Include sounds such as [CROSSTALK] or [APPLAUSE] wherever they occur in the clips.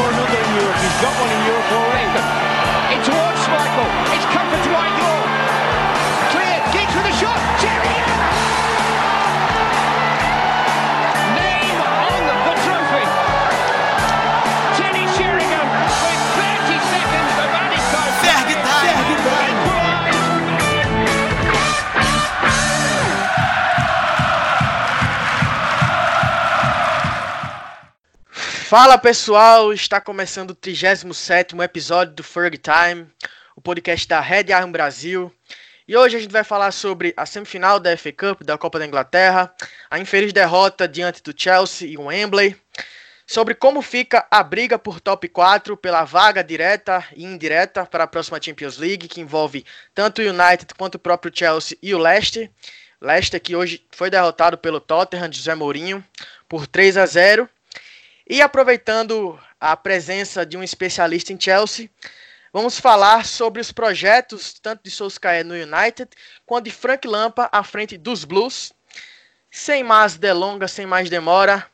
score another in Europe. He's got one in Europe already. It's towards Michael. It's Fala pessoal, está começando o 37 episódio do Ferg Time, o podcast da Red Arm Brasil. E hoje a gente vai falar sobre a semifinal da FA Cup da Copa da Inglaterra, a infeliz derrota diante do Chelsea e o Wembley, sobre como fica a briga por top 4 pela vaga direta e indireta para a próxima Champions League, que envolve tanto o United quanto o próprio Chelsea e o Leicester. Leicester que hoje foi derrotado pelo Tottenham de José Mourinho por 3 a 0. E aproveitando a presença de um especialista em Chelsea, vamos falar sobre os projetos tanto de Solskjaer no United quanto de Frank Lampa à frente dos Blues. Sem mais delongas, sem mais demora,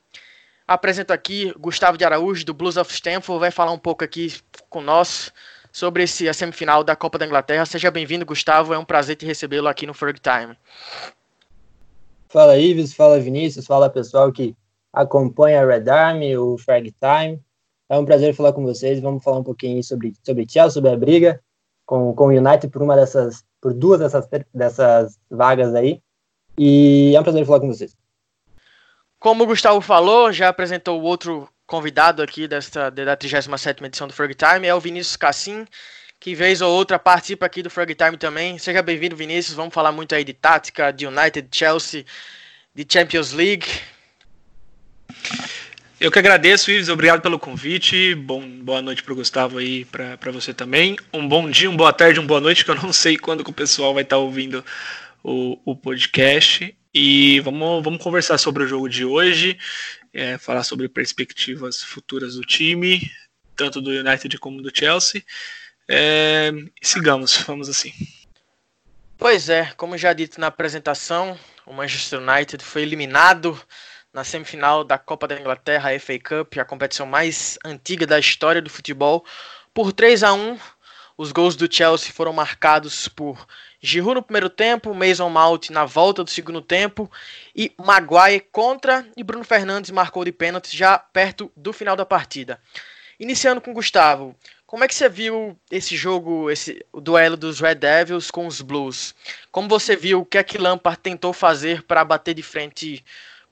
apresento aqui Gustavo de Araújo do Blues of Stamford, vai falar um pouco aqui com nós sobre esse, a semifinal da Copa da Inglaterra. Seja bem-vindo, Gustavo, é um prazer te recebê-lo aqui no Ferg Time. Fala Ives, fala Vinícius, fala pessoal que acompanha a Red Army, o Frag Time. É um prazer falar com vocês. Vamos falar um pouquinho sobre, sobre Chelsea, sobre a briga com, com o United por uma dessas, por duas dessas, dessas vagas aí. E é um prazer falar com vocês. Como o Gustavo falou, já apresentou o outro convidado aqui desta, da 37ª edição do Frog Time, é o Vinícius Cassim, que vez ou outra participa aqui do Frog Time também. Seja bem-vindo, Vinícius. Vamos falar muito aí de tática, de United, Chelsea, de Champions League. Eu que agradeço, Ives, obrigado pelo convite. Bom, boa noite para o Gustavo aí, para você também. Um bom dia, uma boa tarde, uma boa noite, que eu não [LAUGHS] sei quando que o pessoal vai estar ouvindo o, o podcast. E vamos, vamos conversar sobre o jogo de hoje, é, falar sobre perspectivas futuras do time, tanto do United como do Chelsea. É, sigamos, vamos assim. Pois é, como já dito na apresentação, o Manchester United foi eliminado na semifinal da Copa da Inglaterra, a FA Cup, a competição mais antiga da história do futebol, por 3 a 1. Os gols do Chelsea foram marcados por Giroud no primeiro tempo, Mason Mount na volta do segundo tempo e Maguire contra e Bruno Fernandes marcou de pênalti já perto do final da partida. Iniciando com Gustavo, como é que você viu esse jogo, esse o duelo dos Red Devils com os Blues? Como você viu o que é que Lampard tentou fazer para bater de frente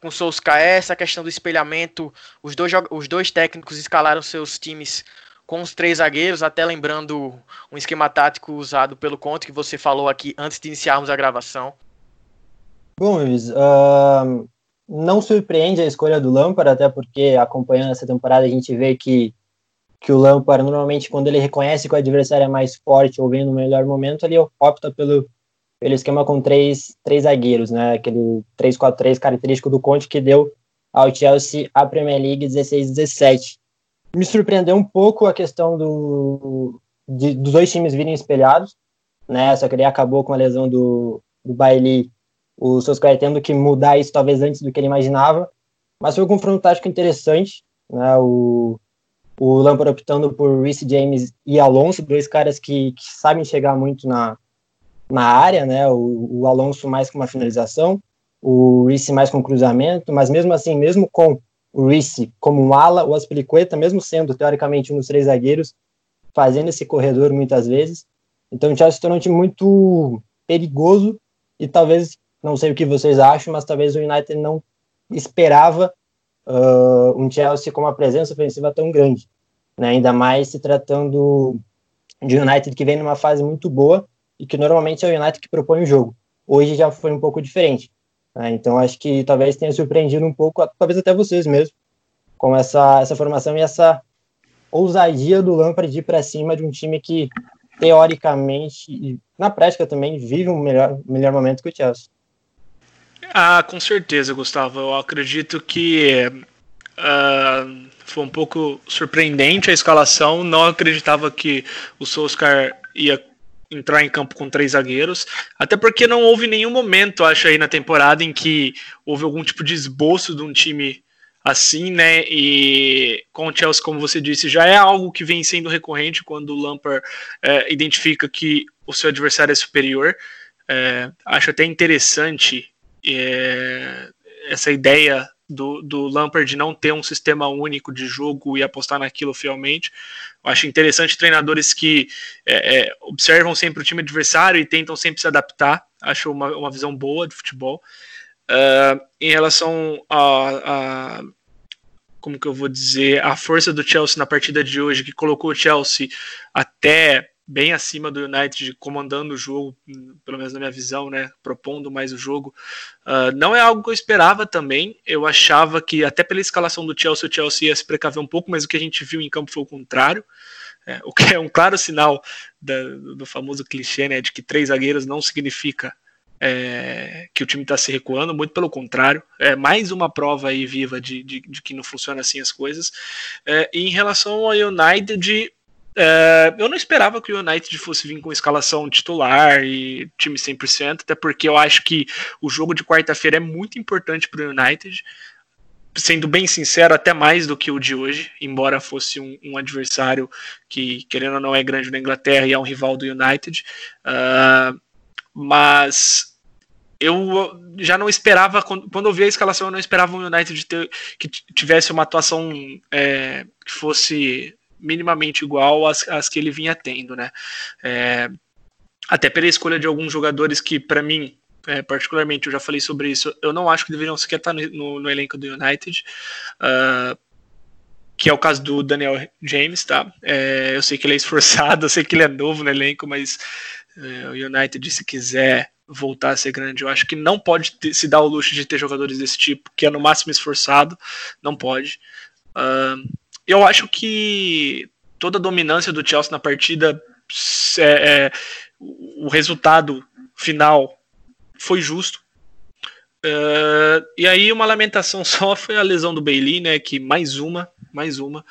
com o Solskjaer, essa questão do espelhamento, os dois, os dois técnicos escalaram seus times com os três zagueiros, até lembrando um esquema tático usado pelo Conte que você falou aqui antes de iniciarmos a gravação. Bom, Luiz, uh, não surpreende a escolha do Lampard, até porque acompanhando essa temporada a gente vê que, que o Lampard, normalmente, quando ele reconhece que o adversário é mais forte ou vem no melhor momento, ele opta pelo, pelo esquema com três, três zagueiros, né? Aquele 3-4-3 característico do Conte que deu ao Chelsea a Premier League 16-17 me surpreendeu um pouco a questão do, de, dos dois times virem espelhados, né? Só que ele acabou com a lesão do, do Bailey, o Solskjaer tendo que mudar isso talvez antes do que ele imaginava, mas foi um confronto tático interessante, né? O, o Lampard optando por Reece James e Alonso, dois caras que, que sabem chegar muito na, na área, né? O, o Alonso mais com uma finalização, o Reece mais com cruzamento, mas mesmo assim, mesmo com o Reece como um ala, o Aspilicueta, mesmo sendo teoricamente um dos três zagueiros, fazendo esse corredor muitas vezes. Então o Chelsea se tornou um time muito perigoso e talvez, não sei o que vocês acham, mas talvez o United não esperava uh, um Chelsea com uma presença ofensiva tão grande. Né? Ainda mais se tratando de United que vem numa fase muito boa e que normalmente é o United que propõe o jogo. Hoje já foi um pouco diferente. Né? Então acho que talvez tenha surpreendido um pouco, talvez até vocês mesmo, com essa, essa formação e essa ousadia do Lampard ir para cima de um time que teoricamente e na prática também vive um melhor, melhor momento que o Chelsea. Ah, com certeza, Gustavo. Eu acredito que uh, foi um pouco surpreendente a escalação. Não acreditava que o Solskjaer ia entrar em campo com três zagueiros, até porque não houve nenhum momento, acho aí na temporada em que houve algum tipo de esboço de um time assim, né? E com o Chelsea, como você disse, já é algo que vem sendo recorrente quando o Lampard é, identifica que o seu adversário é superior. É, acho até interessante é, essa ideia do, do Lampard não ter um sistema único de jogo e apostar naquilo fielmente. Eu acho interessante treinadores que é, é, observam sempre o time adversário e tentam sempre se adaptar. Acho uma, uma visão boa de futebol. Uh, em relação a, a, como que eu vou dizer, a força do Chelsea na partida de hoje, que colocou o Chelsea até bem acima do United, comandando o jogo, pelo menos na minha visão, né, propondo mais o jogo. Uh, não é algo que eu esperava também. Eu achava que até pela escalação do Chelsea, o Chelsea ia se precaver um pouco, mas o que a gente viu em campo foi o contrário. É, o que é um claro sinal da, do famoso clichê, né, de que três zagueiros não significa é, que o time está se recuando, muito pelo contrário, é mais uma prova aí viva de, de, de que não funciona assim as coisas. É, e em relação ao United, é, eu não esperava que o United fosse vir com escalação titular e time 100%, até porque eu acho que o jogo de quarta-feira é muito importante para o United. Sendo bem sincero, até mais do que o de hoje, embora fosse um, um adversário que, querendo ou não, é grande na Inglaterra e é um rival do United. Uh, mas eu já não esperava, quando eu vi a escalação, eu não esperava o United ter, que tivesse uma atuação é, que fosse minimamente igual às, às que ele vinha tendo, né? É, até pela escolha de alguns jogadores que, para mim, é, particularmente, eu já falei sobre isso, eu não acho que deveriam sequer estar no, no elenco do United. Uh, que é o caso do Daniel James, tá? É, eu sei que ele é esforçado, [LAUGHS] eu sei que ele é novo no elenco, mas é, o United, se quiser voltar a ser grande, eu acho que não pode ter, se dar o luxo de ter jogadores desse tipo, que é no máximo esforçado, não pode. Uh, eu acho que toda a dominância do Chelsea na partida, é, é, o resultado final foi justo. Uh, e aí uma lamentação [LAUGHS] só foi a lesão do Bailey, né? Que mais uma, mais uma.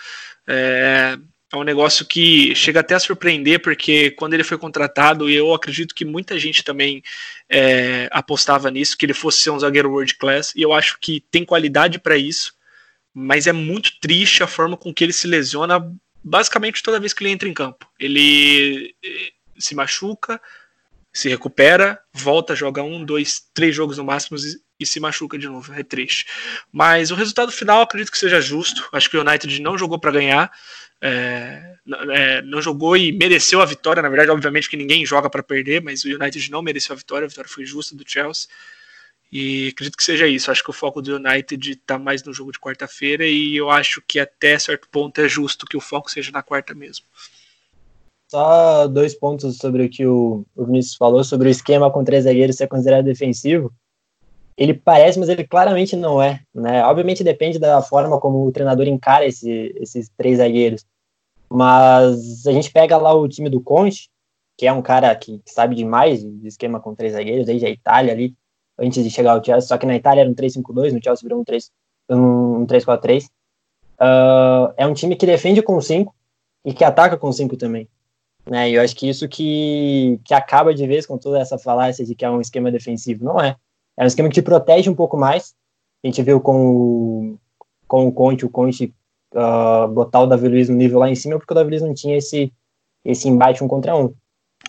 É, é um negócio que chega até a surpreender, porque quando ele foi contratado, e eu acredito que muita gente também é, apostava nisso, que ele fosse ser um zagueiro world class, e eu acho que tem qualidade para isso mas é muito triste a forma com que ele se lesiona basicamente toda vez que ele entra em campo. Ele eh, se machuca, se recupera, volta, joga um, dois, três jogos no máximo e, se machuca de novo. É triste. Mas o resultado final acredito que seja justo. Acho que o United não jogou para ganhar. É, é, não jogou e mereceu a vitória. Na verdade, obviamente que ninguém joga para perder, mas o United não mereceu a vitória. A vitória foi justa do Chelsea. E acredito que seja isso. Acho que o foco do United está mais no jogo de quarta-feira e eu acho que até certo ponto é justo que o foco seja na quarta mesmo. Só dois pontos sobre o que o, Vinícius falou, sobre o esquema com três zagueiros ser considerado defensivo. Ele parece, mas ele claramente não é. Né? Obviamente depende da forma como o treinador encara esse, esses três zagueiros. Mas a gente pega lá o time do Conte, que é um cara que sabe demais de esquema com três zagueiros, desde a Itália ali antes de chegar ao Chelsea, só que na Itália era um 3-5-2, no Chelsea virou um 3 um 3-4-3. Uh, é um time que defende com 5 e que ataca com 5 também. Né? E eu acho que isso que, que acaba de vez com toda essa falácia de que é um esquema defensivo. Não é. É um esquema que te protege um pouco mais. A gente viu com o, com o Conte, o Conte uh, botar o Davi Luiz no nível lá em cima, porque o Davi Luiz não tinha esse, esse embate um contra um.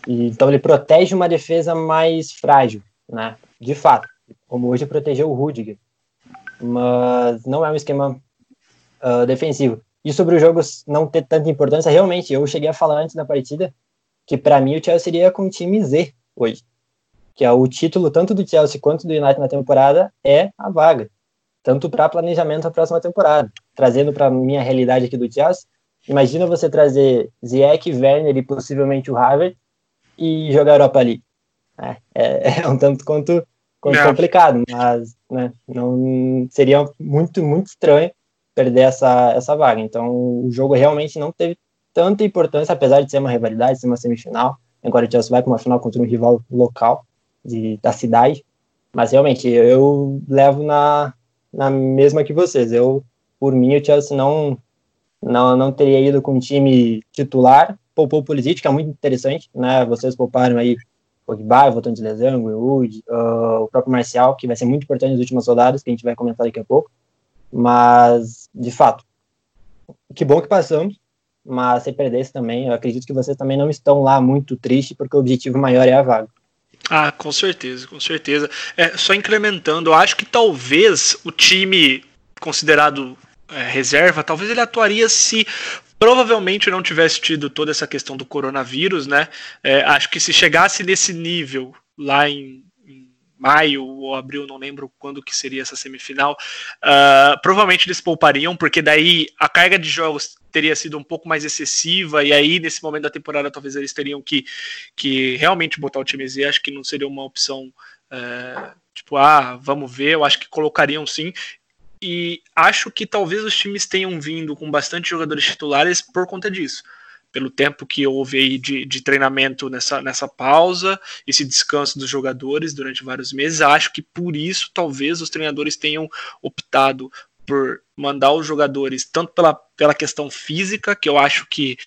Então ele protege uma defesa mais frágil, né? De fato, como hoje protegeu o Rudiger. Mas não é um esquema uh, defensivo. E sobre os jogos não ter tanta importância, realmente, eu cheguei a falar antes da partida que para mim o Chelsea seria com time Z hoje. Que é o título tanto do Chelsea quanto do United na temporada é a vaga. Tanto para planejamento da próxima temporada. Trazendo para minha realidade aqui do Chelsea, imagina você trazer Ziyech, Werner e possivelmente o Harvard e jogar Europa League. É, é, [LAUGHS] é um tanto quanto, quanto complicado, mas né, não seria muito, muito estranho perder essa, essa vaga. Então, o jogo realmente não teve tanta importância, apesar de ser uma rivalidade, ser uma semifinal. Agora o Chelsea vai para uma final contra um rival local de, da cidade. Mas realmente, eu levo na, na mesma que vocês. Eu, por mim, o Chelsea não, não, não teria ido com um time titular. Poupou o Pulisic, que é muito interessante, né? Vocês pouparam aí Pogba, voltando de lesão, Greenwood, uh, o próprio Marcial, que vai ser muito importante nas últimas rodadas, que a gente vai comentar daqui a pouco. Mas, de fato, que bom que passamos, mas se perdesse também, eu acredito que vocês também não estão lá muito tristes, porque o objetivo maior é a vaga. Ah, com certeza, com certeza. É, só incrementando, eu acho que talvez o time considerado é, reserva, talvez ele atuaria se provavelmente não tivesse tido toda essa questão do coronavírus, né? É, acho que se chegasse nesse nível lá em, em, maio ou abril, não lembro quando que seria essa semifinal, uh, provavelmente eles poupariam, porque daí a carga de jogos teria sido um pouco mais excessiva, e aí nesse momento da temporada talvez eles teriam que, que realmente botar o time Z, acho que não seria uma opção. Uh, tipo, ah, vamos ver, eu acho que colocariam sim e acho que talvez os times tenham vindo com bastante jogadores titulares por conta disso. Pelo tempo que houve aí de, de treinamento nessa, nessa pausa, esse descanso dos jogadores durante vários meses, acho que por isso talvez os treinadores tenham optado por mandar os jogadores, tanto pela, pela questão física, que eu acho que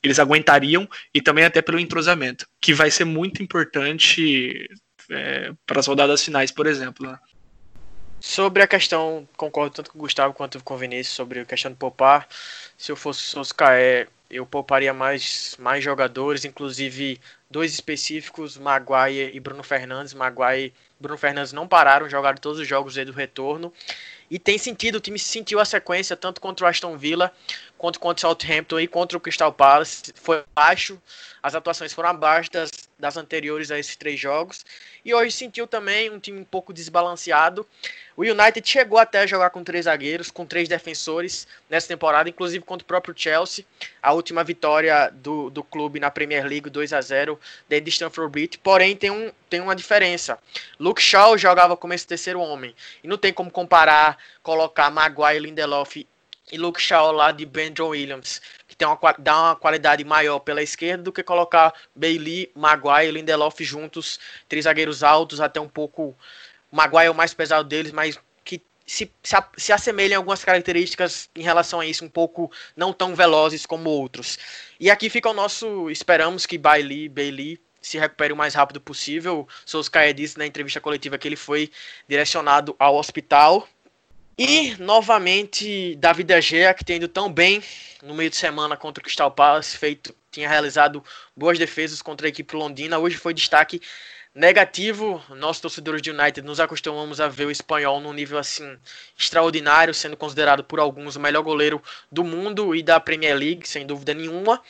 eles aguentariam, e também até pelo entrosamento, que vai ser muito importante é, para as rodadas finais, por exemplo. Né? Sobre a questão, concordo tanto com o Gustavo quanto com o Vinícius sobre a questão de poupar. Se eu fosse Soscaé, eu pouparia mais, mais jogadores, inclusive dois específicos, Maguire e Bruno Fernandes. Maguire Bruno Fernandes não pararam, jogaram todos os jogos do retorno. E tem sentido, o time sentiu a sequência, tanto contra o Aston Villa, quanto contra o Southampton e contra o Crystal Palace. Foi baixo, as atuações foram abaixo das, das anteriores a esses três jogos. E hoje sentiu também um time um pouco desbalanceado. O United chegou até a jogar com três zagueiros, com três defensores nessa temporada, inclusive contra o próprio Chelsea. A última vitória do, do clube na Premier League, 2 a 0 dentro de Stamford Bridge. Porém, tem, um, tem uma diferença. Luke Shaw jogava como esse terceiro homem. E não tem como comparar, colocar Maguire, Lindelof e Luke Shaw lá de Brandon Williams, que tem uma, dá uma qualidade maior pela esquerda do que colocar Bailey, Maguire e Lindelof juntos, três zagueiros altos, até um pouco. Maguire é o mais pesado deles, mas que se, se, se em algumas características em relação a isso, um pouco não tão velozes como outros. E aqui fica o nosso. Esperamos que Bailey, Bailey se recupere o mais rápido possível. Sousa disse na entrevista coletiva que ele foi direcionado ao hospital e novamente David De Gea, que tem ido tão bem no meio de semana contra o Crystal Palace, feito, tinha realizado boas defesas contra a equipe londrina. Hoje foi destaque negativo. Nós torcedores de United nos acostumamos a ver o espanhol num nível assim extraordinário, sendo considerado por alguns o melhor goleiro do mundo e da Premier League, sem dúvida nenhuma.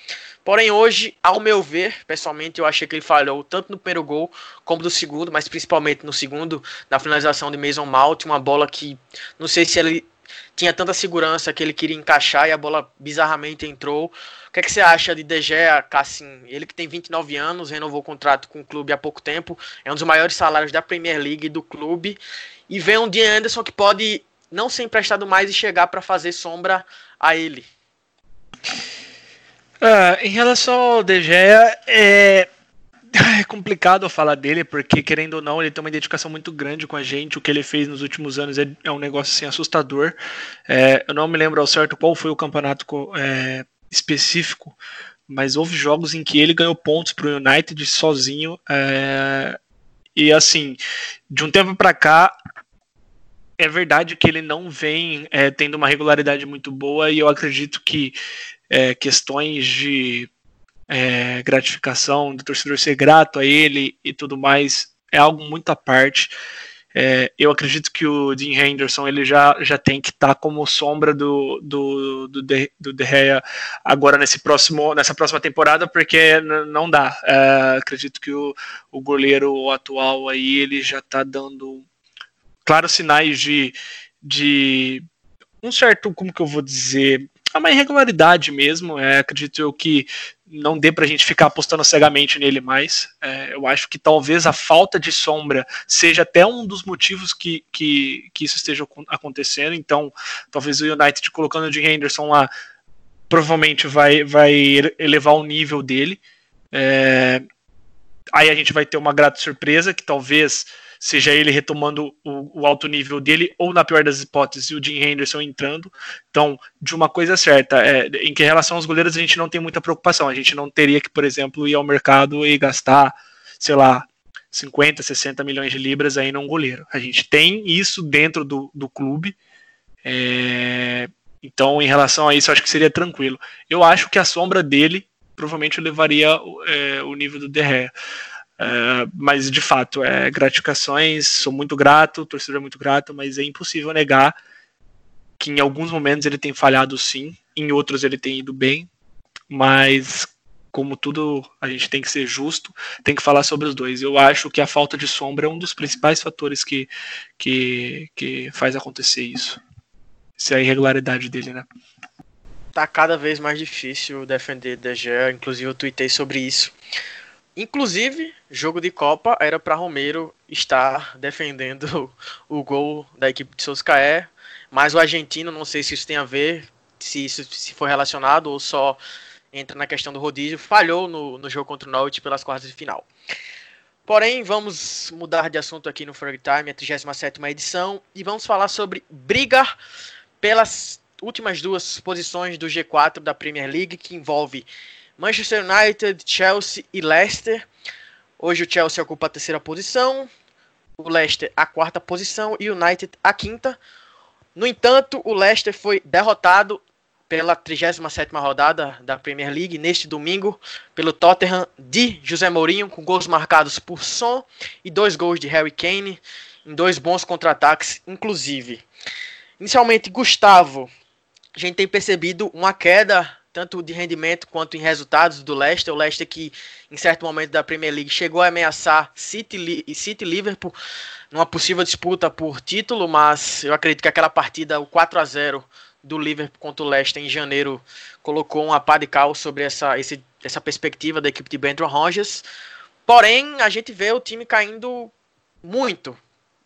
Porém, hoje, ao meu ver, pessoalmente, eu achei que ele falhou tanto no primeiro gol como no segundo, mas principalmente no segundo, na finalização de Mason Mount, uma bola que não sei se ele tinha tanta segurança que ele queria encaixar e a bola bizarramente entrou. O que, é que você acha de De Gea, Cassim? Ele que tem 29 anos, renovou o contrato com o clube há pouco tempo, é um dos maiores salários da Premier League do clube, e vem um Dean Anderson que pode não ser emprestado mais e chegar para fazer sombra a ele. Uh, em relação ao De Gea, é, [LAUGHS] é complicado falar dele, porque querendo ou não, ele tem uma dedicação muito grande com a gente. O que ele fez nos últimos anos é, é um negócio assim, assustador. É, eu não me lembro ao certo qual foi o campeonato é, específico, mas houve jogos em que ele ganhou pontos para o United sozinho. É, e assim, de um tempo para cá, é verdade que ele não vem é, tendo uma regularidade muito boa e eu acredito que é, questões de é, gratificação, do torcedor ser grato a ele e tudo mais, é algo muito à parte. É, eu acredito que o Dean Henderson ele já, já tem que estar tá como sombra do, do, do, de, do De Gea agora nesse próximo, nessa próxima temporada, porque não dá. É, acredito que o, o goleiro atual aí ele já está dando claros sinais de, de um certo, como que eu vou dizer, é uma irregularidade mesmo. É, acredito eu que não dê para a gente ficar apostando cegamente nele mais. É, eu acho que talvez a falta de sombra seja até um dos motivos que, que, que isso esteja acontecendo. Então, talvez o United colocando o Jim Henderson lá provavelmente vai, vai elevar o nível dele. É, aí a gente vai ter uma grata surpresa que talvez seja ele retomando o, o, alto nível dele, ou na pior das hipóteses, o Jim Henderson entrando. Então, de uma coisa certa, é, em que relação aos goleiros a gente não tem muita preocupação. A gente não teria que, por exemplo, ir ao mercado e gastar, sei lá, 50, 60 milhões de libras aí num goleiro. A gente tem isso dentro do, do clube. É, então, em relação a isso, acho que seria tranquilo. Eu acho que a sombra dele provavelmente levaria é, o nível do Derré. É, mas de fato, é, gratificações, sou muito grato, o torcedor é muito grato, mas é impossível negar que em alguns momentos ele tem falhado sim, em outros ele tem ido bem, mas como tudo a gente tem que ser justo, tem que falar sobre os dois. Eu acho que a falta de sombra é um dos principais fatores que, que, que faz acontecer isso. Essa é a irregularidade dele, né? Tá cada vez mais difícil defender De Gea, inclusive eu tuitei sobre isso. Inclusive, jogo de Copa era para Romero estar defendendo [LAUGHS] o gol da equipe de Soscaé, mas o argentino, não sei se isso tem a ver, se isso se foi relacionado ou só entra na questão do rodízio, falhou no, no jogo contra o Norte pelas quartas de final. Porém, vamos mudar de assunto aqui no Frog Time, a 37 edição, e vamos falar sobre briga pelas últimas duas posições do G4 da Premier League, que envolve Manchester United, Chelsea e Leicester. Hoje o Chelsea ocupa a terceira posição, o Leicester a quarta posição e o United a quinta. No entanto, o Leicester foi derrotado pela 37ª rodada da Premier League neste domingo pelo Tottenham de José Mourinho com gols marcados por Son e dois gols de Harry Kane em dois bons contra-ataques inclusive. Inicialmente Gustavo, a gente tem percebido uma queda tanto de rendimento quanto em resultados do Leicester. O Leicester que em certo momento da Premier League chegou a ameaçar City e City Liverpool numa possível disputa por título, mas eu acredito que aquela partida, o 4 a 0 do Liverpool contra o Leicester em janeiro, colocou uma pá de cal sobre essa, esse, essa perspectiva da equipe de Brendan Rodgers. Porém, a gente vê o time caindo muito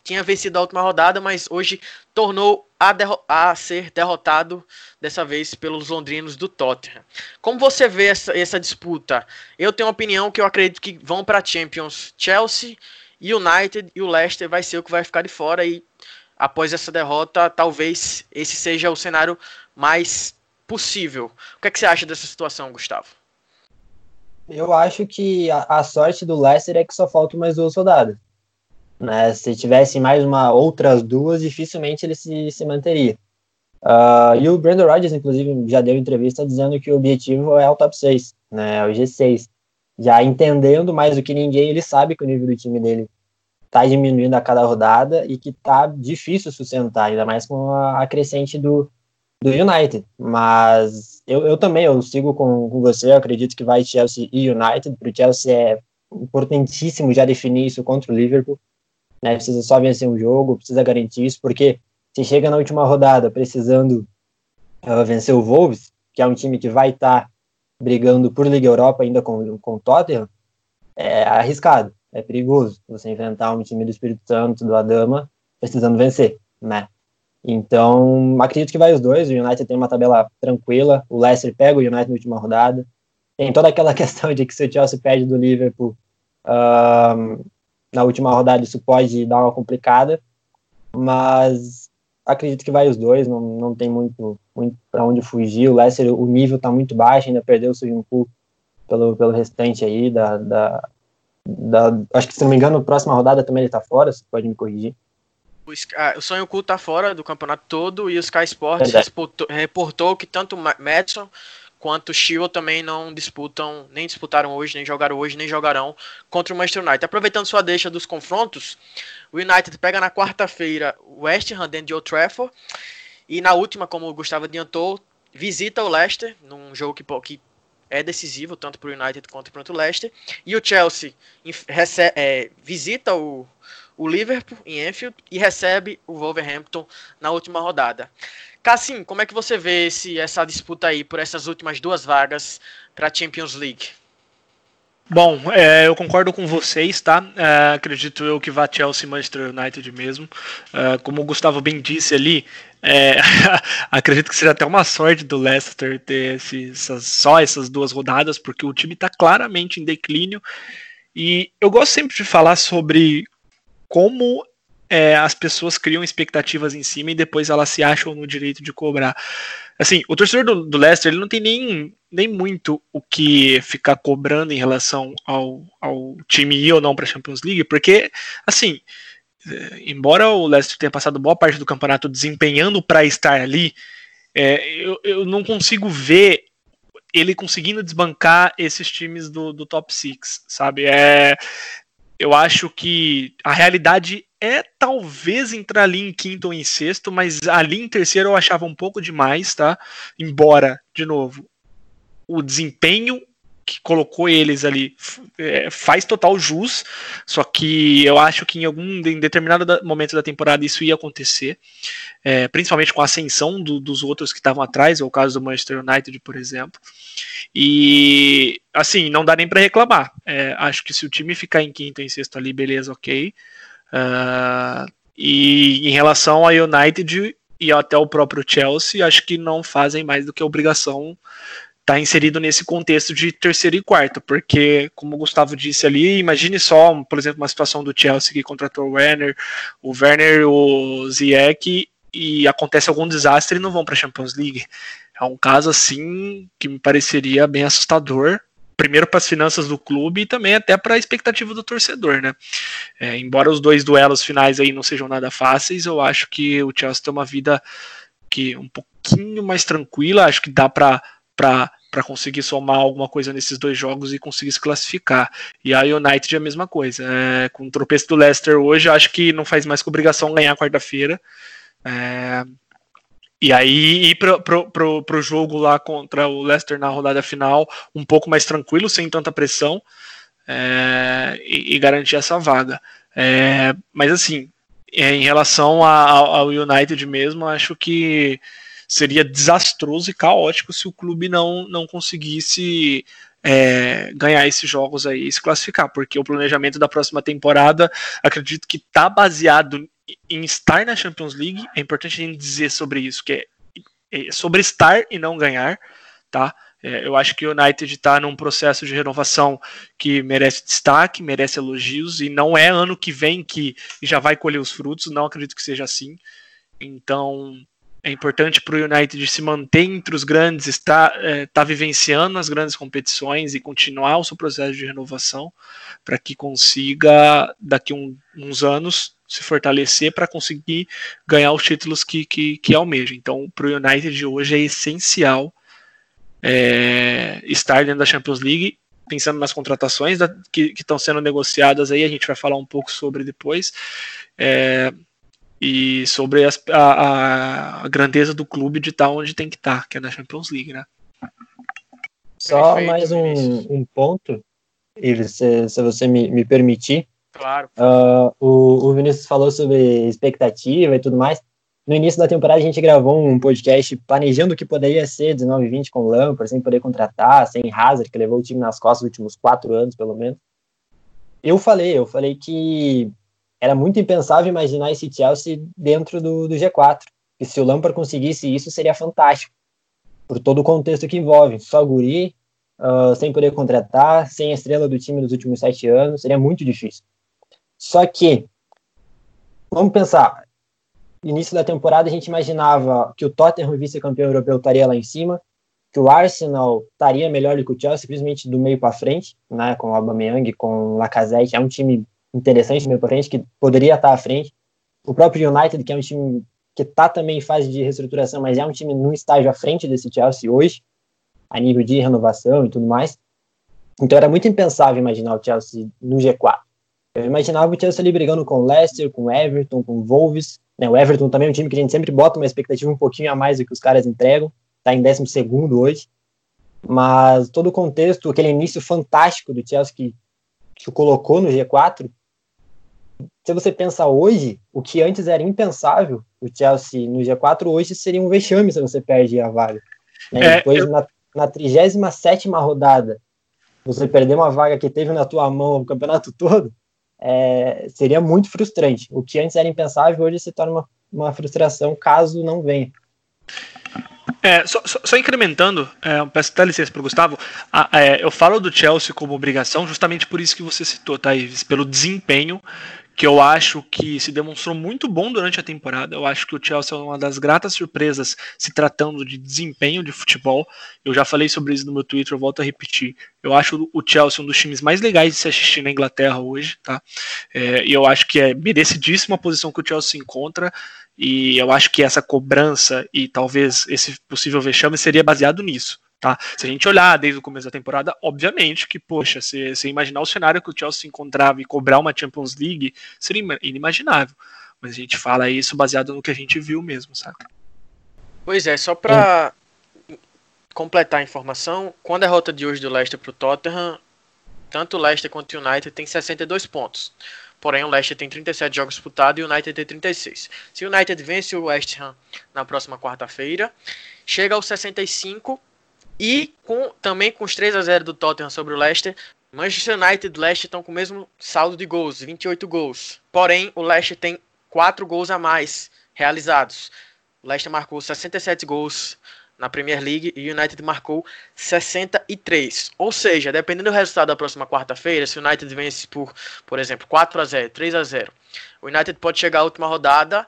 tinha vencido a última rodada, mas hoje tornou a, a, ser derrotado dessa vez pelos londrinos do Tottenham. Como você vê essa, essa disputa? Eu tenho uma opinião que eu acredito que vão para Champions Chelsea, United e o Leicester vai ser o que vai ficar de fora e após essa derrota, talvez esse seja o cenário mais possível. O que, é que você acha dessa situação, Gustavo? Eu acho que a, a sorte do Leicester é que só faltam mais duas rodadas. Né? Se tivesse mais uma outras duas, dificilmente ele se, se manteria. Uh, e o Brandon Rodgers, inclusive, já deu entrevista dizendo que o objetivo é o top 6, né, o G6. Já entendendo mais do que ninguém, ele sabe que o nível do time dele está diminuindo a cada rodada e que está difícil sustentar, ainda mais com a, a crescente do, do United. Mas eu, eu também eu sigo com, com você, eu acredito que vai Chelsea e United. Para o Chelsea é importantíssimo já definir isso contra o Liverpool né? Precisa só vencer um jogo, precisa garantir isso, porque se chega na última rodada precisando uh, vencer o Wolves, que é um time que vai estar tá brigando por Liga Europa ainda com, com o Tottenham, é arriscado, é perigoso você enfrentar um time do Espírito Santo, do Adama, precisando vencer, né? Então, acredito que vai os dois. O United tem uma tabela tranquila. O Leicester pega o United na última rodada. Tem toda aquela [LAUGHS] questão de que se o Chelsea perde do Liverpool, uh, na última rodada isso pode dar uma complicada, mas acredito que vai os dois, não, não tem muito, muito para onde fugir. O Leicester, o nível está muito baixo, ainda perdeu o Sujunku pelo, pelo restante aí da, da, da, Acho que, se não me engano, na próxima rodada também ele está fora, você pode me corrigir. O, ah, o Sonho Cu tá fora do campeonato todo e o Sky Sports reportou, reportou, que tanto o Madison quanto Chilwell também não disputam, nem disputaram hoje, nem jogaram hoje, nem jogarão contra o Manchester United. Aproveitando sua deixa dos confrontos, o United pega na quarta-feira o West Ham dentro de Old Trafford e na última, como o Gustavo adiantou, visita o Leicester num jogo que, que é decisivo tanto para o United quanto para o Leicester e o Chelsea é, visita o o Liverpool em Anfield e recebe o Wolverhampton na última rodada. Cassim, como é que você vê esse, essa disputa aí por essas últimas duas vagas para a Champions League? Bom, é, eu concordo com vocês, tá? É, acredito eu que vá Chelsea Manchester United mesmo. É, como o Gustavo bem disse ali, é, [LAUGHS] acredito que seja até uma sorte do Leicester ter esse, essas, só essas duas rodadas, porque o time está claramente em declínio. E eu gosto sempre de falar sobre como é, as pessoas criam expectativas em cima e depois elas se acham no direito de cobrar. Assim, o torcedor do, do Leicester ele não tem nem, nem muito o que ficar cobrando em relação ao, ao time ir ou não para a Champions League, porque, assim, é, embora o Leicester tenha passado boa parte do campeonato desempenhando para estar ali, é, eu, eu não consigo ver ele conseguindo desbancar esses times do, do top 6, sabe? É, eu acho que a realidade é talvez entrar ali em quinto ou em sexto, mas ali em terceiro eu achava um pouco demais, tá? Embora, de novo, o desempenho que colocou eles ali é, faz total jus, só que eu acho que em algum em determinado momento da temporada isso ia acontecer, é, principalmente com a ascensão do, dos outros que estavam atrás, é o caso do Manchester United, por exemplo. E assim, não dá nem para reclamar. É, acho que se o time ficar em quinto, em sexto ali, beleza, ok. Uh, e em relação a United e até o próprio Chelsea, acho que não fazem mais do que obrigação está inserido nesse contexto de terceiro e quarto, porque, como o Gustavo disse ali, imagine só, por exemplo, uma situação do Chelsea que contratou o Werner, o Werner, o Ziyech, e acontece algum desastre e não vão para a Champions League. É um caso assim que me pareceria bem assustador, primeiro para as finanças do clube e também até para a expectativa do torcedor, né? É, embora os dois duelos finais aí não sejam nada fáceis, eu acho que o Chelsea tem uma vida que um pouquinho mais tranquila, acho que dá para para conseguir somar alguma coisa nesses dois jogos e conseguir se classificar. E a United é a mesma coisa. É, com o tropeço do Leicester hoje, acho que não faz mais que obrigação ganhar quarta-feira. É, e aí ir pro, pro, pro, pro jogo lá contra o Leicester na rodada final um pouco mais tranquilo, sem tanta pressão, é, e, e, garantir essa vaga. É, mas assim, é, em relação ao, ao United mesmo, acho que seria desastroso e caótico se o clube não, não conseguisse é, ganhar esses jogos aí e se classificar, porque o planejamento da próxima temporada acredito que está baseado em estar na Champions League. É importante a gente dizer sobre isso, que é, é sobre estar e não ganhar, tá? É, eu acho que o United está num processo de renovação que merece destaque, merece elogios, e não é ano que vem que já vai colher os frutos, não acredito que seja assim. Então, é importante para o United se manter entre os grandes, estar é, tá vivenciando as grandes competições e continuar o seu processo de renovação para que consiga, daqui um, uns anos, se fortalecer para conseguir ganhar os títulos que, que, que almeja. Então, para o United hoje é essencial é, estar dentro da Champions League, pensando nas contratações da, que estão sendo negociadas aí, a gente vai falar um pouco sobre depois. É, e sobre as, a, a, grandeza do clube de estar onde tem que estar, que é na Champions League, né? Só Perfeito, mais um, um, ponto, Ives, se, se você me, me permitir. Claro. Uh, o, o Vinícius falou sobre expectativa e tudo mais. No início da temporada a gente gravou um podcast planejando o que poderia ser 19 20 com o Lampard, sem poder contratar, sem Hazard, que levou o time nas costas nos últimos quatro anos, pelo menos. Eu falei, eu falei que era muito impensável imaginar esse Chelsea dentro do, do G4. E se o Lampard conseguisse isso, seria fantástico. Por todo o contexto que envolve. Só guri, uh, sem poder contratar, sem a estrela do time nos últimos sete anos, seria muito difícil. Só que, vamos pensar, início da temporada a gente imaginava que o Tottenham, vice-campeão europeu, estaria lá em cima, que o Arsenal estaria melhor do que o Chelsea, simplesmente do meio para frente, né, com o Aubameyang, com o Lacazette, é um time interessante meio para frente, que poderia estar à frente. O próprio United, que é um time que está também em fase de reestruturação, mas é um time num estágio à frente desse Chelsea hoje, a nível de renovação e tudo mais. Então era muito impensável imaginar o Chelsea no G4. Eu imaginava o Chelsea ali brigando com o Leicester, com o Everton, com o Wolves. Né? O Everton também é um time que a gente sempre bota uma expectativa um pouquinho a mais do que os caras entregam. Está em 12 hoje. Mas todo o contexto, aquele início fantástico do Chelsea que, que o colocou no G4, se você pensa hoje, o que antes era impensável, o Chelsea no G4 hoje seria um vexame se você perde a vaga. Né? É, Depois, eu... na, na 37 rodada, você perder uma vaga que teve na tua mão o campeonato [LAUGHS] todo, é, seria muito frustrante. O que antes era impensável, hoje se torna uma, uma frustração caso não venha. É, só, só, só, incrementando, é, peço até licença para o Gustavo, a, é, eu falo do Chelsea como obrigação justamente por isso que você citou, Thaís, pelo desempenho que eu acho que se demonstrou muito bom durante a temporada. Eu acho que o Chelsea é uma das gratas surpresas se tratando de desempenho de futebol. Eu já falei sobre isso no meu Twitter, eu volto a repetir. Eu acho o Chelsea um dos times mais legais de se assistir na Inglaterra hoje, tá? É, e eu acho que é merecidíssima a posição que o Chelsea se encontra. E eu acho que essa cobrança e talvez esse possível vexame seria baseado nisso. Tá? Se a gente olhar desde o começo da temporada, obviamente que, poxa, se, se imaginar o cenário que o Chelsea se encontrava e cobrar uma Champions League, seria inimaginável. Mas a gente fala isso baseado no que a gente viu mesmo, saca? Pois é, só para completar a informação, com a derrota de hoje do Leicester para o Tottenham, tanto o Leicester quanto o United tem 62 pontos. Porém, o Leicester tem 37 jogos disputados e o United tem 36. Se o United vence o West Ham na próxima quarta-feira, chega aos 65 e com, também com os 3 a 0 do Tottenham sobre o Leicester, Manchester United e Leicester estão com o mesmo saldo de gols, 28 gols. Porém, o Leicester tem 4 gols a mais realizados. O Leicester marcou 67 gols na Premier League e o United marcou 63. Ou seja, dependendo do resultado da próxima quarta-feira, se o United vence por, por exemplo, 4 a 0, 3 a 0, o United pode chegar à última rodada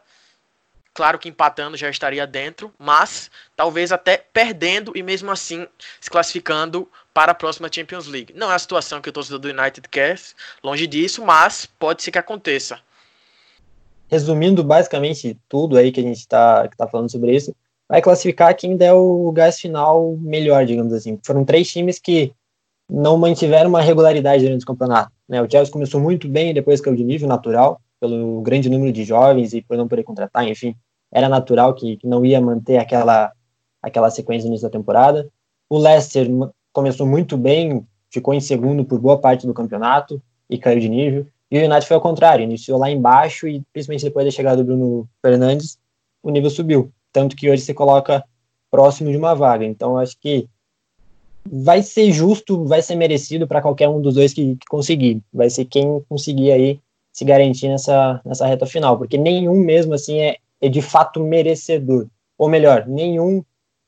Claro que empatando já estaria dentro, mas talvez até perdendo e mesmo assim se classificando para a próxima Champions League. Não é a situação que o torcedor do United quer, longe disso, mas pode ser que aconteça. Resumindo basicamente tudo aí que a gente está tá falando sobre isso, vai classificar quem der o gás final melhor, digamos assim. Foram três times que não mantiveram uma regularidade durante o campeonato. Né? O Chelsea começou muito bem, depois caiu de nível natural, pelo grande número de jovens e por não poder contratar, enfim, era natural que, que não ia manter aquela, aquela sequência no início da temporada. O Leicester começou muito bem, ficou em segundo por boa parte do campeonato e caiu de nível. E o United foi ao contrário, iniciou lá embaixo e principalmente depois da chegada do Bruno Fernandes, o nível subiu. Tanto que hoje se coloca próximo de uma vaga. Então acho que vai ser justo, vai ser merecido para qualquer um dos dois que, que, conseguir. Vai ser quem conseguir aí se garantir nessa, nessa reta final, porque nenhum mesmo assim é, é de fato merecedor. Ou melhor, nenhum.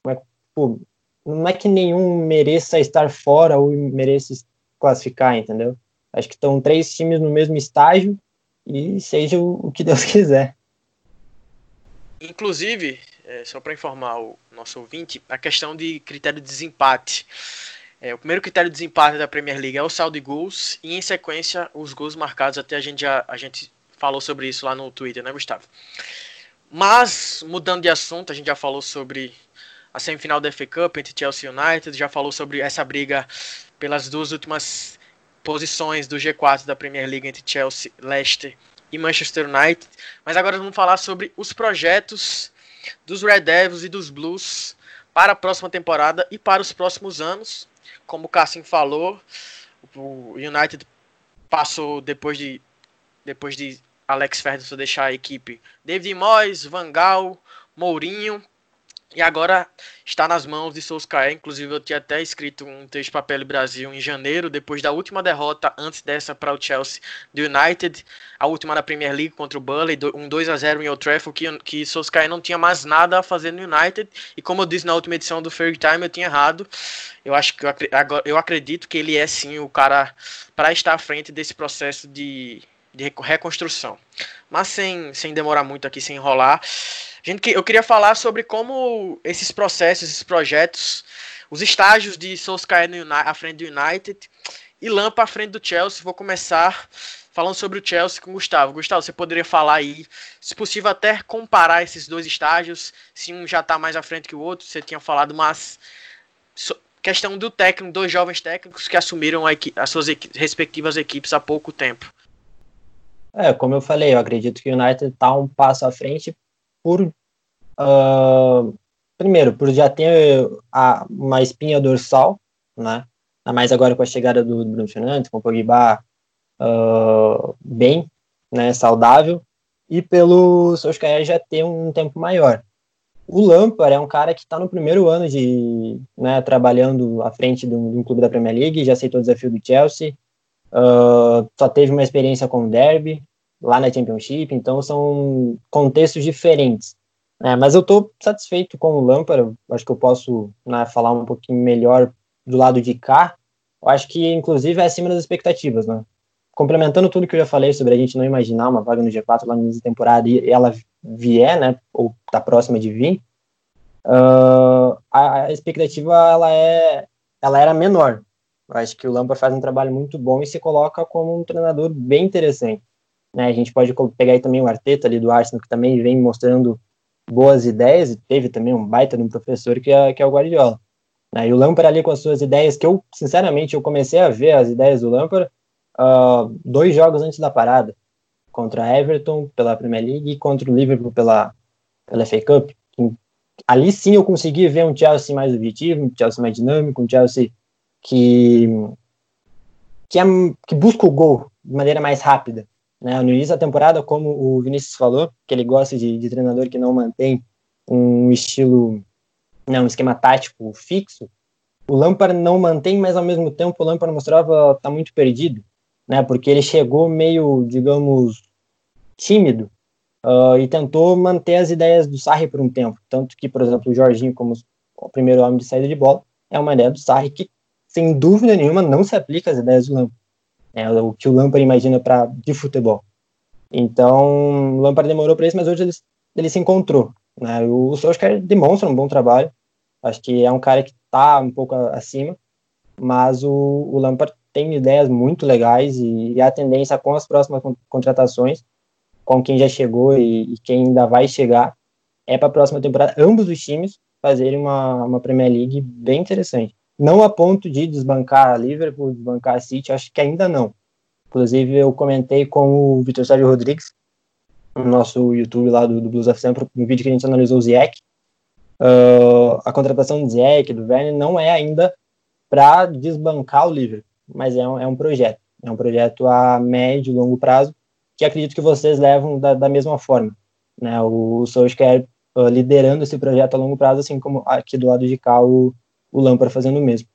É, pô, não é que nenhum mereça estar fora ou mereça classificar, entendeu? Acho que estão três times no mesmo estágio e seja o, o que Deus [LAUGHS] quiser. Inclusive, é, só para informar o nosso ouvinte, a questão de critério de desempate. É, o primeiro critério de desempate da Premier League é o saldo de gols e em sequência os gols marcados. Até a gente já a gente falou sobre isso lá no Twitter, né, Gustavo? Mas mudando de assunto, a gente já falou sobre a semifinal da FA Cup entre Chelsea e United, já falou sobre essa briga pelas duas últimas posições do G4 da Premier League entre Chelsea, Leicester e Manchester United. Mas agora vamos falar sobre os projetos dos Red Devils e dos Blues para a próxima temporada e para os próximos anos como o Cassim falou, o United passou depois de depois de Alex Ferguson deixar a equipe, David Moyes, Van Gaal, Mourinho e agora está nas mãos de Solskjaer. Inclusive, eu tinha até escrito um texto para Pele Brasil em janeiro, depois da última derrota antes dessa para o Chelsea do United, a última na Premier League contra o Burnley, um 2 a 0 em Old Trafford, que, que Solskjaer não tinha mais nada a fazer no United. E como eu disse na última edição do Fair Time, eu tinha errado. Eu acho que eu, eu acredito que ele é sim o cara para estar à frente desse processo de, de reconstrução. Mas sem, sem demorar muito aqui, sem enrolar. Gente, eu queria falar sobre como esses processos, esses projetos, os estágios de Solskjaer no United, à frente do United e Lampa à frente do Chelsea. Vou começar falando sobre o Chelsea com o Gustavo. Gustavo, você poderia falar aí, se possível até comparar esses dois estágios, se um já está mais à frente que o outro, você tinha falado, mas questão do técnico, dois jovens técnicos que assumiram as suas equi respectivas equipes há pouco tempo. É, como eu falei, eu acredito que o United está um passo à frente por uh, primeiro por já ter a, uma espinha dorsal, né? mais agora com a chegada do, do Bruno Fernandes, com o Pogba uh, bem, né, saudável, e pelo Solskjaer já ter um tempo maior. O Lampard é um cara que está no primeiro ano de né, trabalhando à frente de um, de um, clube da Premier League, já aceitou o desafio do Chelsea, uh, só teve uma experiência com o Derby, lá na Championship, então são contextos diferentes. É, mas eu estou satisfeito com o Lampard, acho que eu posso né, falar um pouquinho melhor do lado de cá. Eu acho que, inclusive, é acima das expectativas, né? complementando tudo que eu já falei sobre a gente não imaginar uma vaga no G4 lá no início da temporada e ela vier, né, ou tá próxima de vir, uh, a, a, expectativa ela é, ela era menor. Eu acho que o Lampard faz um trabalho muito bom e se coloca como um treinador bem interessante. Né? A gente pode pegar aí também o Arteta ali do Arsenal, que também vem mostrando boas ideias e teve também um baita de um professor que é, que é o Guardiola. Né? E o Lampard ali com as suas ideias, que eu, sinceramente, eu comecei a ver as ideias do Lampard uh, dois jogos antes da parada, contra Everton pela Premier League e contra o Liverpool pela, pela FA Cup. Ali sim eu consegui ver um Chelsea mais objetivo, um Chelsea mais dinâmico, um Chelsea que, que, é, que busca o gol de maneira mais rápida. Né? No início da temporada, como o Vinícius falou, que ele gosta de, de treinador que não mantém um estilo né, um esquema tático fixo, o Lampard não mantém, mas ao mesmo tempo o Lampard mostrava estar tá muito perdido, né, porque ele chegou meio, digamos, tímido uh, e tentou manter as ideias do Sarri por um tempo. Tanto que, por exemplo, o Jorginho, como o primeiro homem de saída de bola, é uma ideia do Sarri que, sem dúvida nenhuma, não se aplica às ideias do Lampard. É o que o Lampard imagina para de futebol. Então, o Lampard demorou para isso, mas hoje ele, ele se encontrou. Né? O Solskjaer demonstra um bom trabalho. Acho que é um cara que está um pouco acima, mas o, o Lampard tem ideias muito legais e, e, a tendência com as próximas contratações, com quem já chegou e, e quem ainda vai chegar, é para a próxima temporada ambos os times fazerem uma, uma Premier League bem interessante. Não a ponto de desbancar a Liverpool, desbancar a City, acho que ainda não. Inclusive, eu comentei com o Vitor Sérgio Rodrigues no nosso YouTube lá do, do Blues of Sempre, no vídeo que a gente analisou o Ziyech. Uh, a contratação do Ziyech, do Werner, não é ainda para desbancar o Liverpool, mas é um, é um projeto. É um projeto a médio e longo prazo que acredito que vocês levam da, da mesma forma. Né? O Solskjaer uh, liderando esse projeto a longo prazo, assim como aqui do lado de cá o, o Lampard fazendo o mesmo.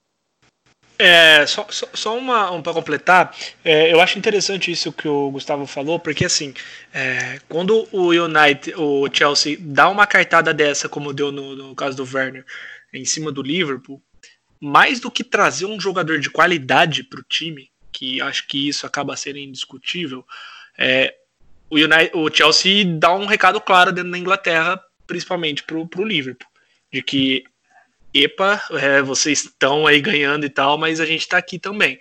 É, só, só, só uma um, para completar, é, eu acho interessante isso que o Gustavo falou, porque assim, é, quando o United, o Chelsea dá uma cartada dessa, como deu no, no caso do Werner, em cima do Liverpool, mais do que trazer um jogador de qualidade para o time, que acho que isso acaba sendo indiscutível, é, o, United, o Chelsea dá um recado claro dentro da Inglaterra, principalmente para o Liverpool, de que epa, é, vocês estão aí ganhando e tal, mas a gente está aqui também.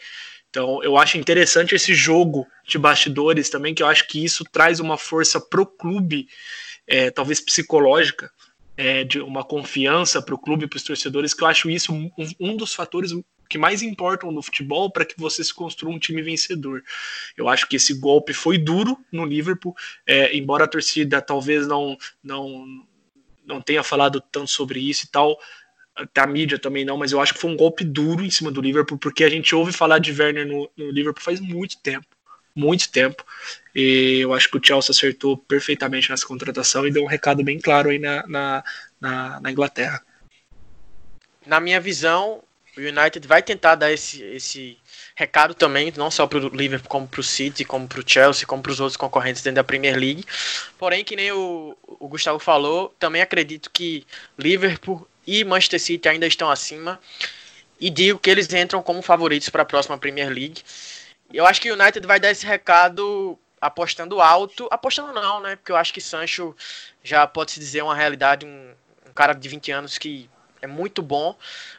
Então, eu acho interessante esse jogo de bastidores também, que eu acho que isso traz uma força pro clube, é, talvez psicológica, é, de uma confiança pro clube, para os torcedores, que eu acho isso um, um dos fatores que mais importam no futebol para que você se construa um time vencedor. Eu acho que esse golpe foi duro no Liverpool, é, embora a torcida talvez não, não, não tenha falado tanto sobre isso e tal, até a mídia também não, mas eu acho que foi um golpe duro em cima do Liverpool, porque a gente ouve falar de Werner no, no Liverpool faz muito tempo. Muito tempo. E eu acho que o Chelsea acertou perfeitamente nessa contratação e deu um recado bem claro aí na, na, na, na Inglaterra. Na minha visão, o United vai tentar dar esse, esse recado também, não só para o Liverpool, como para o City, como para o Chelsea, como para os outros concorrentes dentro da Premier League. Porém, que nem o, o Gustavo falou, também acredito que Liverpool e Manchester City ainda estão acima. E digo que eles entram como favoritos para a próxima Premier League. Eu acho que o United vai dar esse recado apostando alto. Apostando não, né? Porque eu acho que Sancho já pode se dizer uma realidade, um, um cara de 20 anos que é muito bom,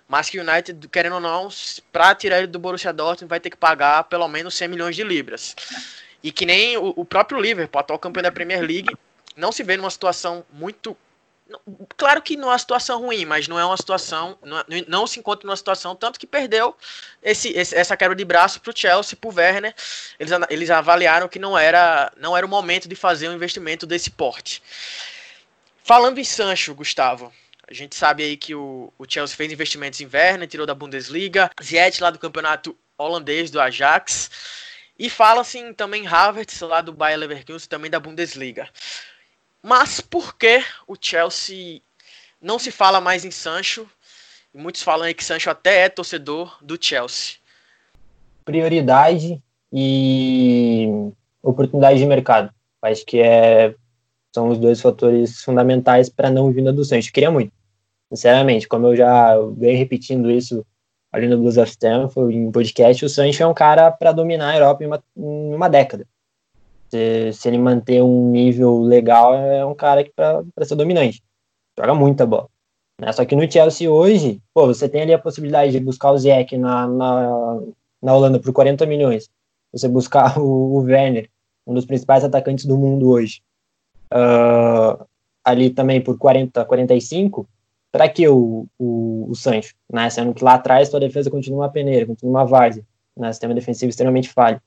mas que o United, querendo ou não, para tirar ele do Borussia Dortmund, vai ter que pagar pelo menos 100 milhões de libras. E que nem o, o próprio Liverpool, atual campeão da Premier League, não se vê numa situação muito Claro que não é uma situação ruim, mas não é uma situação. Não, é, não se encontra numa situação tanto que perdeu esse, esse essa quebra de braço para o Chelsea, para o Werner. Eles, eles avaliaram que não era, não era o momento de fazer um investimento desse porte. Falando em Sancho, Gustavo, a gente sabe aí que o, o Chelsea fez investimentos em Werner, tirou da Bundesliga, Ziyech lá do campeonato holandês do Ajax. E fala-se também Havertz lá do Bayer Leverkusen, também da Bundesliga. Mas por que o Chelsea não se fala mais em Sancho? Muitos falam aí que Sancho até é torcedor do Chelsea. Prioridade e oportunidade de mercado. Acho que é, são os dois fatores fundamentais para não vinda do Sancho. Queria muito, sinceramente, como eu já venho repetindo isso ali no Blues of Stanford, em podcast, o Sancho é um cara para dominar a Europa em uma, em uma década. Se, se, ele manter um nível legal, é um cara para ser dominante. Joga muita bola. Né? Só que no Chelsea hoje, pô, você tem ali a possibilidade de buscar o Ziyech na, na, na Holanda por 40 milhões. Você buscar [LAUGHS] o, o Werner, um dos principais atacantes do mundo hoje, uh, ali também por 40, 45, para que o, o, o Sancho? Né? Sendo que lá atrás sua defesa continua uma peneira, continua uma várzea, né? sistema defensivo extremamente falho.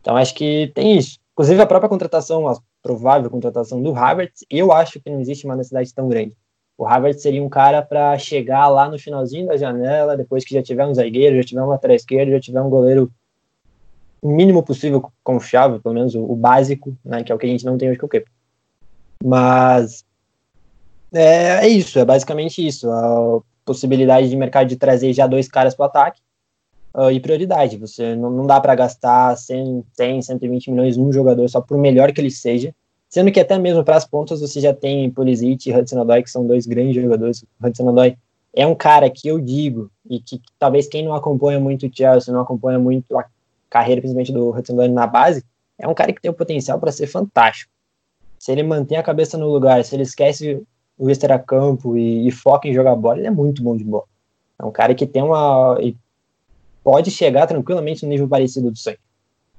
Então acho que tem isso. Inclusive a própria contratação, a provável contratação do Havertz, eu acho que não existe uma necessidade tão grande. O Havertz seria um cara para chegar lá no finalzinho da janela, depois que já tiver um zagueiro, já tiver um lateral esquerdo, já tiver um goleiro mínimo possível confiável, pelo menos o, o, básico, né, que é o que a gente não tem hoje com o Kepa. Mas é, é, isso, é basicamente isso. A possibilidade de mercado de trazer já dois caras para o ataque uh, e prioridade. Você não, não dá para gastar 100, 100, 120 milhões num jogador só por melhor que ele seja. Sendo que até mesmo para as pontas você já tem Pulisic e Hudson Odoi, que são dois grandes jogadores. Hudson Odoi é um cara que eu digo, e que, que talvez quem não acompanha muito o Chelsea, não acompanha muito a carreira, principalmente do Hudson Odoi na base, é um cara que tem o potencial para ser fantástico. Se ele mantém a cabeça no lugar, se ele esquece o extra-campo e, e, foca em jogar bola, ele é muito bom de bola. É um cara que tem uma. Pode chegar tranquilamente no nível parecido do Sancho.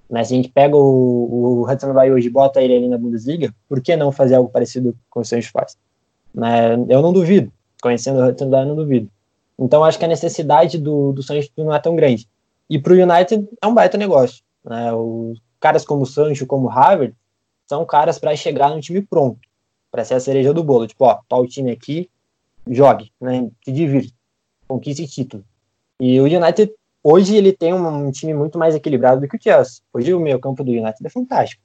Né? Se a gente pega o, o Hudson vai hoje e bota ele ali na Bundesliga, por que não fazer algo parecido com o Sancho faz? Né? Eu não duvido. Conhecendo o Hudson não duvido. Então acho que a necessidade do, do Sancho não é tão grande. E para o United é um baita negócio. Né? Os caras como o Sancho, como o Harvard, são caras para chegar no time pronto para ser a cereja do bolo. Tipo, ó, tá o time aqui, jogue, né? Se divirta, conquiste título. E o United, hoje, ele tem um, um, time muito mais equilibrado do que o Chelsea. Hoje, o meio campo do United é fantástico.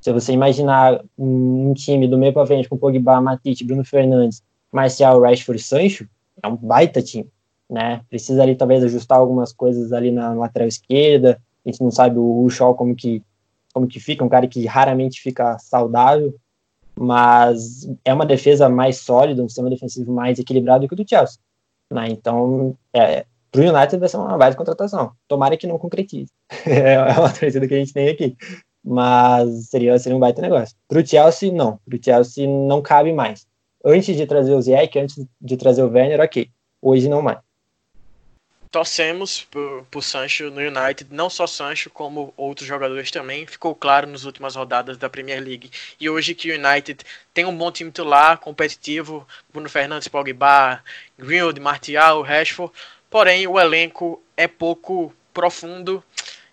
Se você imaginar um, um time do meio para frente com Pogba, Matite, Bruno Fernandes, Marcial, Rashford e Sancho, é um baita time, né? Precisa ali, talvez, ajustar algumas coisas ali na lateral esquerda. A gente não sabe o, o Shaw como que, como que fica, um cara que raramente fica saudável mas é uma defesa mais sólida, um sistema defensivo mais equilibrado que o do Chelsea. Né? Então, é, para o United vai ser uma baita contratação. Tomara que não concretize. [LAUGHS] é uma torcida que a gente tem aqui. Mas seria, seria um baita negócio. Para o Chelsea, não. Para o Chelsea não cabe mais. Antes de trazer o Ziyech, antes de trazer o Werner, ok. Hoje não mais torcemos por, por Sancho no United, não só Sancho, como outros jogadores também. Ficou claro nas últimas rodadas da Premier League. E hoje que o United tem um bom time titular, competitivo, Bruno Fernandes, Pogba, Greenwood, Martial, Rashford. Porém, o elenco é pouco profundo.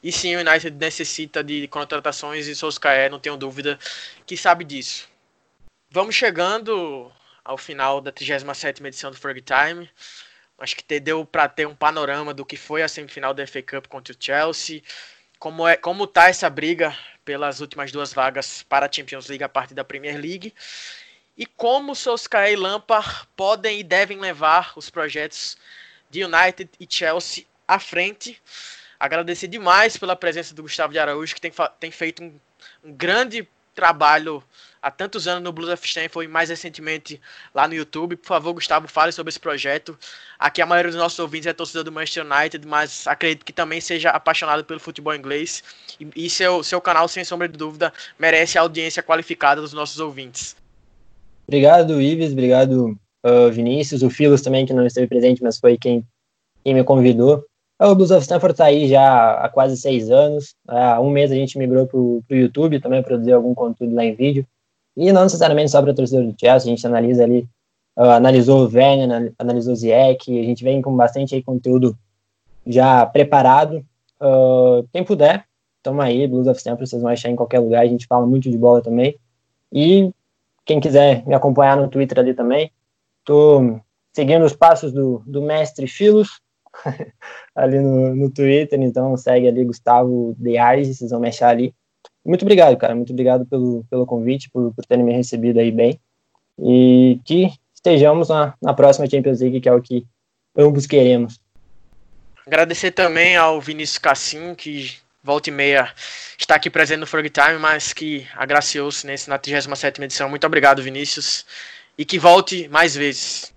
E sim, o United necessita de contratações e Solskjaer, não tenho dúvida, que sabe disso. Vamos chegando ao final da 37ª edição do Ferg Time. Acho que deu para ter um panorama do que foi a semifinal da FA Cup contra o Chelsea, como é, como tá essa briga pelas últimas duas vagas para a Champions League a partir da Premier League e como Solskjaer e Lampard podem e devem levar os projetos de United e Chelsea à frente. Agradecer demais pela presença do Gustavo de Araújo, que tem, tem feito um, um grande trabalho há tantos anos no Blues of Stanford e mais recentemente lá no YouTube. Por favor, Gustavo, fale sobre esse projeto. Aqui a maioria dos nossos ouvintes é torcedor do Manchester United, mas acredito que também seja apaixonado pelo futebol inglês. E, e seu, seu canal, sem sombra de dúvida, merece a audiência qualificada dos nossos ouvintes. Obrigado, Ives. Obrigado, uh, Vinícius. O Filos também, que não esteve presente, mas foi quem, quem me convidou. O Blues of Stanford está aí já há quase seis anos. Há um mês a gente migrou para o YouTube também, produzir algum conteúdo lá em vídeo. E não necessariamente só para torcedor do Chelsea, a gente analisa ali, uh, analisou o Werner, analisou o Ziyech, a gente vem com bastante aí, conteúdo já preparado. Uh, quem puder, toma aí, Blues of Stanford, vocês vão achar em qualquer lugar, a gente fala muito de bola também. E quem quiser me acompanhar no Twitter ali também, tô seguindo os passos do, do mestre Filos, [LAUGHS] ali no, no Twitter, então segue ali Gustavo De Arges, vocês vão me achar ali. Muito obrigado, cara. Muito obrigado pelo, pelo convite, por, por terem me recebido aí bem. E que estejamos na, na próxima Champions League, que é o que ambos queremos. Agradecer também ao Vinícius Cassim, que volta e meia está aqui presente no Frog Time, mas que agraciou-se nesse, na 37 edição. Muito obrigado, Vinícius. E que volte mais vezes.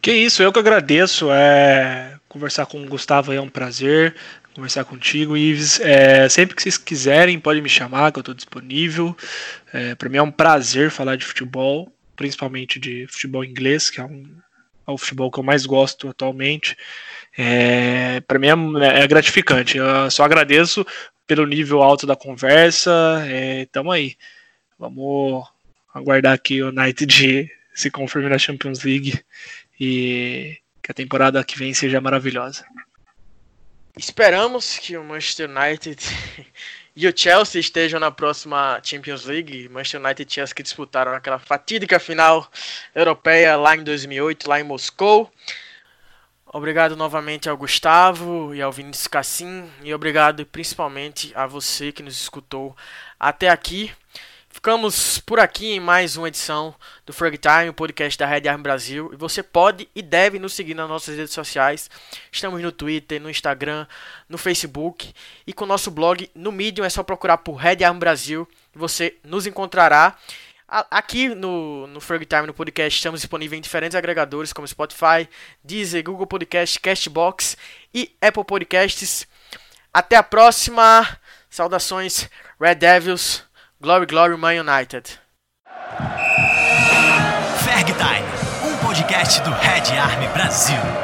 Que isso, eu que agradeço. É conversar com o Gustavo é um prazer. Conversar contigo, Ives. É, sempre que vocês quiserem, podem me chamar, que eu estou disponível. É, Para mim é um prazer falar de futebol, principalmente de futebol inglês, que é, um, é o futebol que eu mais gosto atualmente. É, Para mim é, é, gratificante. Eu só agradeço pelo nível alto da conversa. É, tamo aí. Vamos aguardar que o United se confirme na Champions League e que a temporada que vem seja maravilhosa. Esperamos que o Manchester United [LAUGHS] e o Chelsea estejam na próxima Champions League. Manchester United e Chelsea que disputaram aquela fatídica final europeia lá em 2008, lá em Moscou. Obrigado novamente ao Gustavo e ao Vinícius Cassim e obrigado principalmente a você que nos escutou até aqui. Ficamos por aqui em mais uma edição do Frog Time, o podcast da Red Arm Brasil. E você pode e deve nos seguir nas nossas redes sociais. Estamos no Twitter, no Instagram, no Facebook e com o nosso blog no Medium. É só procurar por Red Arm Brasil e você nos encontrará. Aqui no, no Frog Time, no podcast, estamos disponíveis em diferentes agregadores como Spotify, Deezer, Google Podcast, Castbox e Apple Podcasts. Até a próxima. Saudações, Red Devils. Glory, Glory, Man United. Ferg Time, um podcast do Red Army Brasil.